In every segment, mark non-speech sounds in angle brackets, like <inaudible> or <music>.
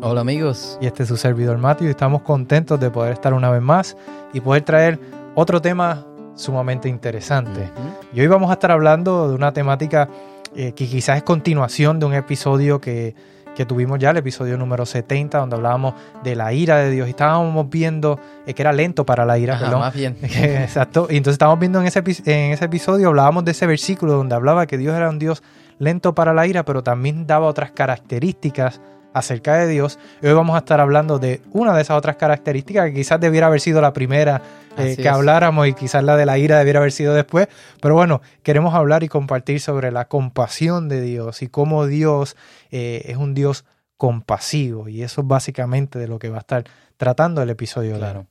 Hola amigos. Y este es su servidor Matthew y estamos contentos de poder estar una vez más y poder traer otro tema sumamente interesante. Y hoy vamos a estar hablando de una temática eh, que quizás es continuación de un episodio que, que, tuvimos ya, el episodio número 70, donde hablábamos de la ira de Dios y estábamos viendo eh, que era lento para la ira. Ajá, más bien. <laughs> Exacto. Y entonces estábamos viendo en ese, en ese episodio, hablábamos de ese versículo donde hablaba que Dios era un Dios lento para la ira, pero también daba otras características acerca de Dios. Hoy vamos a estar hablando de una de esas otras características que quizás debiera haber sido la primera eh, que es. habláramos y quizás la de la ira debiera haber sido después. Pero bueno, queremos hablar y compartir sobre la compasión de Dios y cómo Dios eh, es un Dios compasivo. Y eso es básicamente de lo que va a estar tratando el episodio. Claro.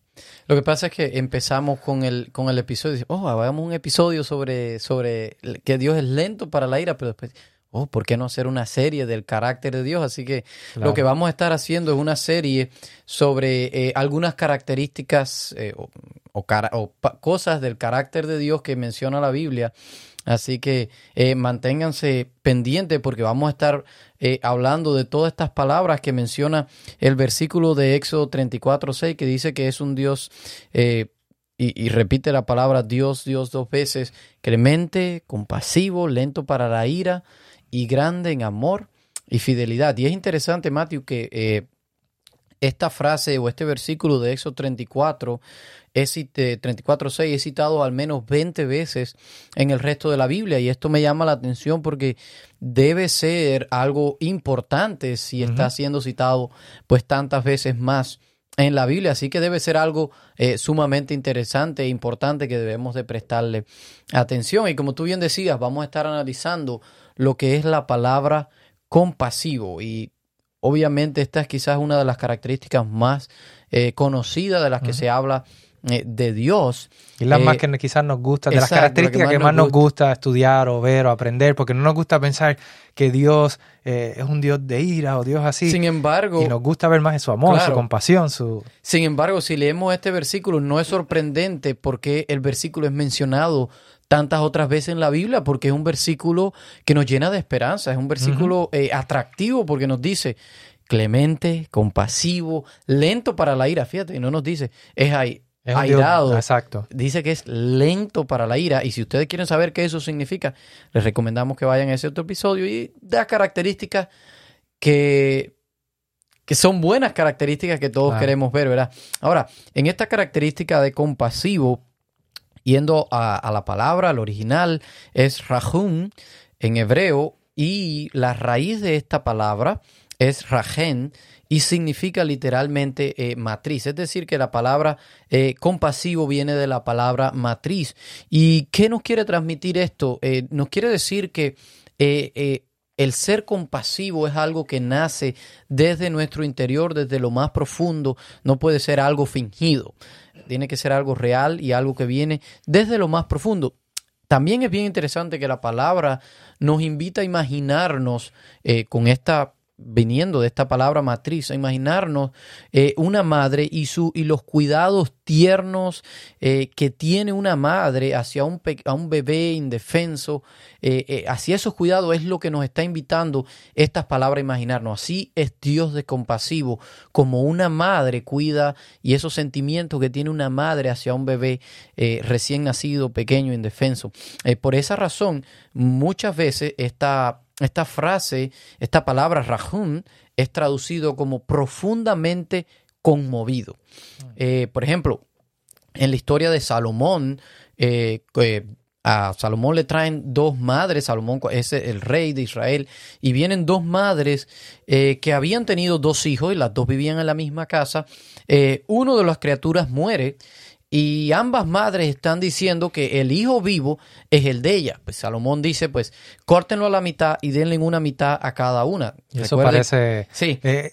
Lo que pasa es que empezamos con el, con el episodio, oh, hagamos un episodio sobre, sobre que Dios es lento para la ira, pero después oh, ¿por qué no hacer una serie del carácter de Dios? Así que claro. lo que vamos a estar haciendo es una serie sobre eh, algunas características eh, o, o, cara, o cosas del carácter de Dios que menciona la Biblia. Así que eh, manténganse pendientes porque vamos a estar eh, hablando de todas estas palabras que menciona el versículo de Éxodo 34.6 que dice que es un Dios eh, y, y, repite la palabra Dios, Dios dos veces, clemente, compasivo, lento para la ira y grande en amor y fidelidad. Y es interesante, Matthew, que eh, esta frase o este versículo de Éxodo 34, es, eh, 34.6 es citado al menos 20 veces en el resto de la Biblia y esto me llama la atención porque debe ser algo importante si uh -huh. está siendo citado pues tantas veces más en la Biblia, así que debe ser algo eh, sumamente interesante e importante que debemos de prestarle atención. Y como tú bien decías, vamos a estar analizando lo que es la palabra compasivo y obviamente esta es quizás una de las características más eh, conocidas de las que uh -huh. se habla eh, de Dios. Y las eh, más que quizás nos gusta, de exacto, las características que más, que más nos, gusta. gusta. estudiar o ver o aprender, porque no nos gusta pensar que Dios eh, es un Dios de ira o Dios así. Sin embargo, y nos gusta ver más en su amor, claro, su compasión, su... Sin embargo, si leemos este versículo, no es sorprendente porque el versículo es mencionado tantas otras veces en la Biblia, porque es un versículo que nos llena de esperanza, es un versículo uh -huh. eh, atractivo porque nos dice clemente, compasivo, lento para la ira, fíjate, no nos dice, es ahí, es airado. Dios, exacto. Dice que es lento para la ira. Y si ustedes quieren saber qué eso significa, les recomendamos que vayan a ese otro episodio y da características que, que son buenas características que todos claro. queremos ver, ¿verdad? Ahora, en esta característica de compasivo, yendo a, a la palabra, al original, es rahum en hebreo, y la raíz de esta palabra es rajen, y significa literalmente eh, matriz. Es decir, que la palabra eh, compasivo viene de la palabra matriz. ¿Y qué nos quiere transmitir esto? Eh, nos quiere decir que el ser compasivo es algo que nace desde nuestro interior, desde lo más profundo. No puede ser algo fingido. Tiene que ser algo real y algo que viene desde lo más profundo. También es bien interesante que la palabra nos invita a imaginarnos con esta viniendo de esta palabra matriz, a imaginarnos eh, una madre y, su, y los cuidados tiernos eh, que tiene una madre hacia un, a un bebé indefenso, eh, hacia esos cuidados es lo que nos está invitando estas palabras a imaginarnos. Así es Dios de compasivo, como una madre cuida y esos sentimientos que tiene una madre hacia un bebé recién nacido, pequeño, indefenso. por esa razón, muchas veces esta esta frase, esta palabra rajun, es traducido como profundamente conmovido. Eh, por ejemplo, en la historia de Salomón, eh, eh, a Salomón le traen dos madres, Salomón es el rey de Israel, y vienen dos madres eh, que habían tenido dos hijos y las dos vivían en la misma casa. Eh, uno de las criaturas muere y ambas madres están diciendo que el hijo vivo es el de ella. Pues Salomón dice, pues, córtenlo a la mitad y denle una mitad a cada una. eso parece... Sí, eh,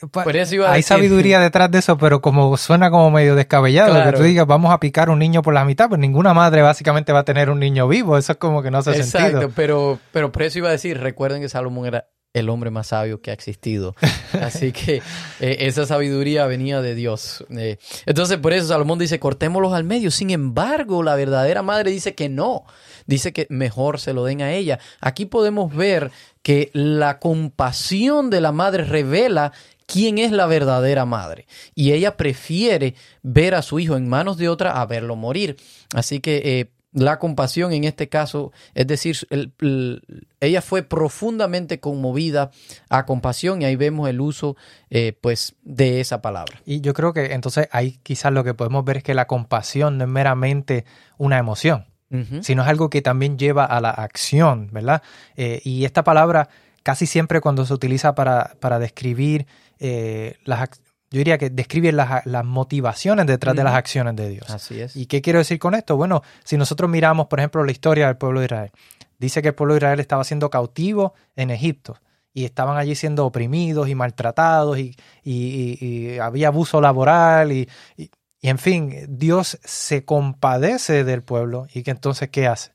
hay sabiduría detrás de eso, pero como suena como medio descabellado, que tú digas, vamos a picar un niño por la mitad, pues ninguna madre básicamente va a tener un niño vivo, eso es como que no hace Exacto, sentido. pero, pero por eso iba a decir, recuerden que Salomón era el hombre más sabio que ha existido. <laughs> Así que eh, esa sabiduría venía de Dios. Eh, entonces, por eso Salomón dice, cortémoslos al medio. Sin embargo, la verdadera madre dice que no. Dice que mejor se lo den a ella. Aquí podemos ver que la compasión de la madre revela quién es la verdadera madre. Y ella prefiere ver a su hijo en manos de otra a verlo morir. Así que eh, la compasión en este caso, es decir, ella fue profundamente conmovida a compasión y ahí vemos el uso eh, pues de esa palabra. Y yo creo que entonces ahí quizás lo que podemos ver es que la compasión no es meramente una emoción, sino es algo que también lleva a la acción, ¿verdad? Eh, y esta palabra casi siempre cuando se utiliza para, para describir eh, las, yo diría que describe las, motivaciones detrás de las acciones de Dios. Así es. ¿Y qué quiero decir con esto? Bueno, si nosotros miramos, por ejemplo, la historia del pueblo de Israel, dice que el pueblo de Israel estaba siendo cautivo en Egipto y estaban allí siendo oprimidos y maltratados y, había abuso laboral y, en fin, Dios se compadece del pueblo y que entonces, ¿qué hace?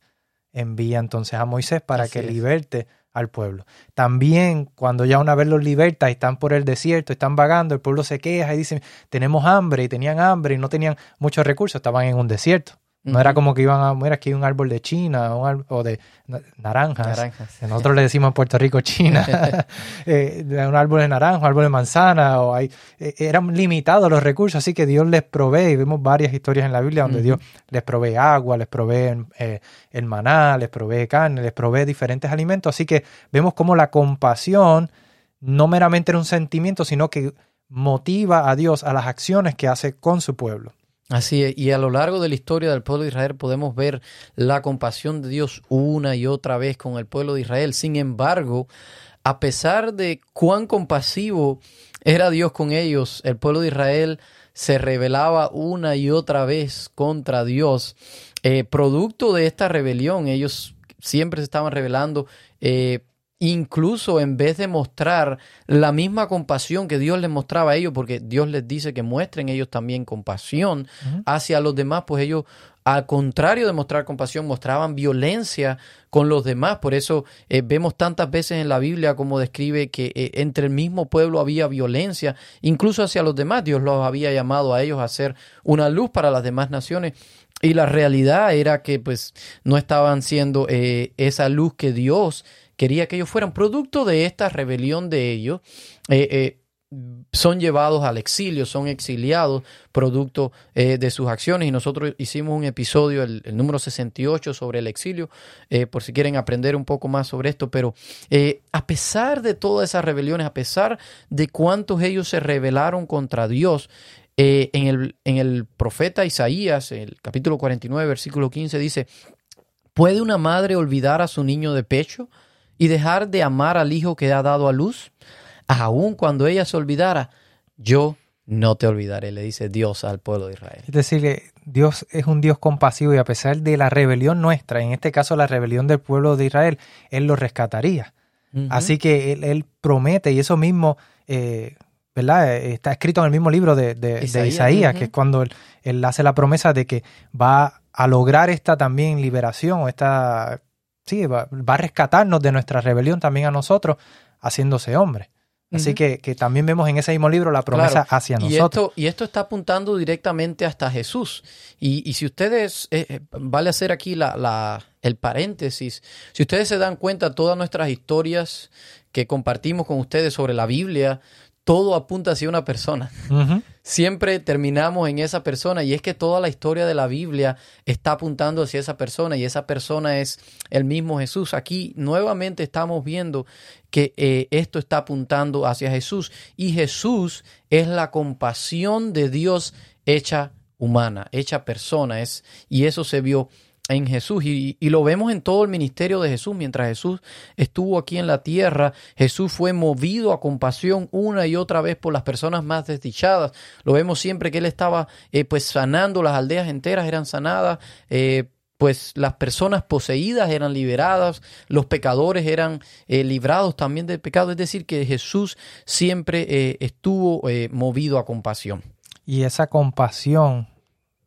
Envía entonces a Moisés para que liberte al pueblo. También cuando ya una vez los liberta están por el desierto, están vagando, el pueblo se queja y dice, tenemos hambre y tenían hambre y no tenían muchos recursos, estaban en un desierto. No era como que iban a, mira, aquí hay un árbol de China o de naranjas. naranjas. Nosotros le decimos en Puerto Rico China. <laughs> eh, un árbol de naranja, árbol de manzana. O hay, eh, eran limitados los recursos, así que Dios les provee. Y vemos varias historias en la Biblia donde Dios les provee agua, les provee eh, el maná, les provee carne, les provee diferentes alimentos. Así que vemos cómo la compasión no meramente era un sentimiento, sino que motiva a Dios a las acciones que hace con su pueblo. Así es, y a lo largo de la historia del pueblo de Israel podemos ver la compasión de Dios una y otra vez con el pueblo de Israel. Sin embargo, a pesar de cuán compasivo era Dios con ellos, el pueblo de Israel se rebelaba una y otra vez contra Dios. Eh, producto de esta rebelión, ellos siempre se estaban rebelando. Eh, incluso en vez de mostrar la misma compasión que Dios les mostraba a ellos, porque Dios les dice que muestren ellos también compasión hacia los demás, pues ellos, al contrario de mostrar compasión, mostraban violencia con los demás. Por eso eh, vemos tantas veces en la Biblia como describe que eh, entre el mismo pueblo había violencia, incluso hacia los demás. Dios los había llamado a ellos a ser una luz para las demás naciones. Y la realidad era que pues no estaban siendo eh, esa luz que Dios quería que ellos fueran producto de esta rebelión de ellos. Eh, eh, son llevados al exilio, son exiliados producto eh, de sus acciones y nosotros hicimos un episodio, el, número 68, sobre el exilio, por si quieren aprender un poco más sobre esto, pero a pesar de todas esas rebeliones, a pesar de cuántos ellos se rebelaron contra Dios, en, el, en el profeta Isaías, el capítulo 49, versículo 15, dice, ¿puede una madre olvidar a su niño de pecho? Y dejar de amar al hijo que ha dado a luz? Aun cuando ella se olvidara, yo no te olvidaré, le dice Dios al pueblo de Israel. Es decir, Dios es un Dios compasivo y a pesar de la rebelión nuestra, en este caso la rebelión del pueblo de Israel, Él lo rescataría. Así que él, promete y eso mismo, eh, ¿verdad? Está escrito en el mismo libro de, Isaías, que es cuando él, él, hace la promesa de que va a lograr esta también liberación o esta sí, va, a rescatarnos de nuestra rebelión también a nosotros, haciéndose hombre. Así que, también vemos en ese mismo libro la promesa hacia nosotros. Y esto, y esto está apuntando directamente hasta Jesús. Y, si ustedes, eh, eh, vale hacer aquí la, la, el paréntesis, si ustedes se dan cuenta, todas nuestras historias que compartimos con ustedes sobre la Biblia, todo apunta hacia una persona. Siempre terminamos en esa persona y es que toda la historia de la Biblia está apuntando hacia esa persona y esa persona es el mismo Jesús. Aquí nuevamente estamos viendo que eh, esto está apuntando hacia Jesús y Jesús es la compasión de Dios hecha humana, hecha persona. Es, y eso se vio en Jesús y, y, lo vemos en todo el ministerio de Jesús. Mientras Jesús estuvo aquí en la tierra, Jesús fue movido a compasión una y otra vez por las personas más desdichadas. Lo vemos siempre que él estaba eh, pues sanando, las aldeas enteras eran sanadas, eh, pues las personas poseídas eran liberadas, los pecadores eran eh, librados también del pecado. Es decir, que Jesús siempre estuvo movido a compasión. Y esa compasión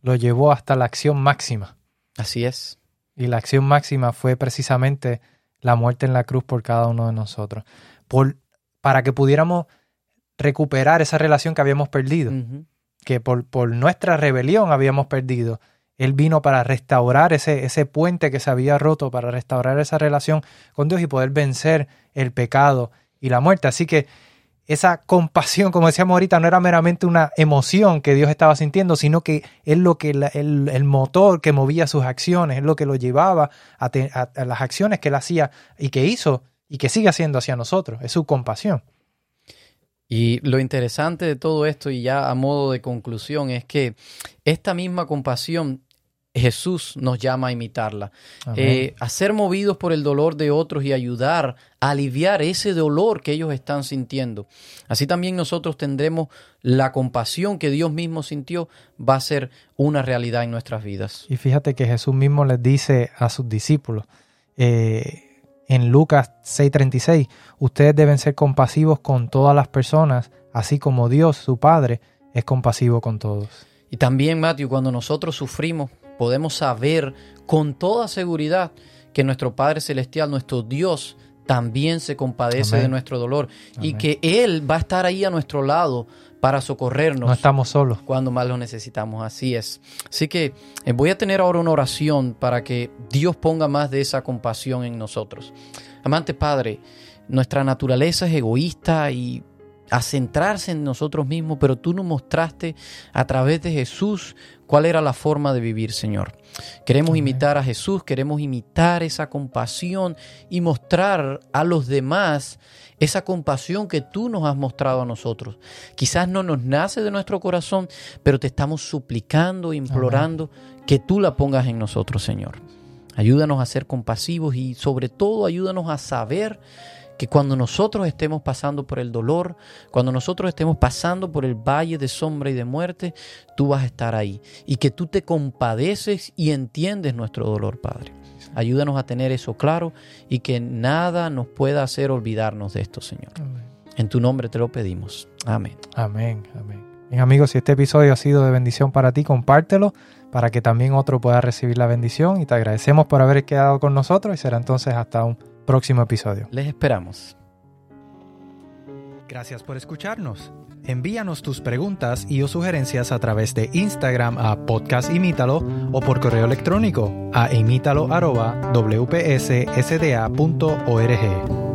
lo llevó hasta la acción máxima. Así es. Y la acción máxima fue precisamente la muerte en la cruz por cada uno de nosotros. Por, para que pudiéramos recuperar esa relación que habíamos perdido, que por, por nuestra rebelión habíamos perdido. Él vino para restaurar ese, ese puente que se había roto, para restaurar esa relación con Dios y poder vencer el pecado y la muerte. Así que esa compasión, como decíamos ahorita, no era meramente una emoción que Dios estaba sintiendo, sino que es lo que el, el motor que movía sus acciones, es lo que lo llevaba a- a las acciones que él hacía y que hizo y que sigue haciendo hacia nosotros. Es su compasión. Y lo interesante de todo esto, y ya a modo de conclusión, es que esta misma compasión Jesús nos llama a imitarla. Eh, a ser movidos por el dolor de otros y ayudar a aliviar ese dolor que ellos están sintiendo. Así también nosotros tendremos la compasión que Dios mismo sintió, va a ser una realidad en nuestras vidas. Y fíjate que Jesús mismo les dice a sus discípulos eh, en Lucas 6:36, ustedes deben ser compasivos con todas las personas, así como Dios, su Padre, es compasivo con todos. Y también, Matthew, cuando nosotros sufrimos, podemos saber con toda seguridad que nuestro Padre Celestial, nuestro Dios, también se compadece Amén. de nuestro dolor y que Él va a estar ahí a nuestro lado para socorrernos No estamos solos. cuando más lo necesitamos. Así es. Así que eh, voy a tener ahora una oración para que Dios ponga más de esa compasión en nosotros. Amante Padre, nuestra naturaleza es egoísta y a centrarse en nosotros mismos, pero tú nos mostraste a través de Jesús cuál era la forma de vivir, Señor. Queremos Amén. imitar a Jesús, queremos imitar esa compasión y mostrar a los demás esa compasión que tú nos has mostrado a nosotros. Quizás no nos nace de nuestro corazón, pero te estamos suplicando, implorando que tú la pongas en nosotros, Señor. Ayúdanos a ser compasivos y sobre todo ayúdanos a saber que cuando nosotros estemos pasando por el dolor, cuando nosotros estemos pasando por el valle de sombra y de muerte, tú vas a estar ahí y que tú te compadeces y entiendes nuestro dolor, Padre. Ayúdanos a tener eso claro y que nada nos pueda hacer olvidarnos de esto, Señor. En tu nombre te lo pedimos. Amén. Amén, amén. Bien amigos, si este episodio ha sido de bendición para ti, compártelo para que también otro pueda recibir la bendición y te agradecemos por haber quedado con nosotros y será entonces hasta un próximo episodio. Les esperamos. Gracias por escucharnos. Envíanos tus preguntas y o sugerencias a través de Instagram a Podcast Imítalo o por correo electrónico a imítalo.wpssda.org.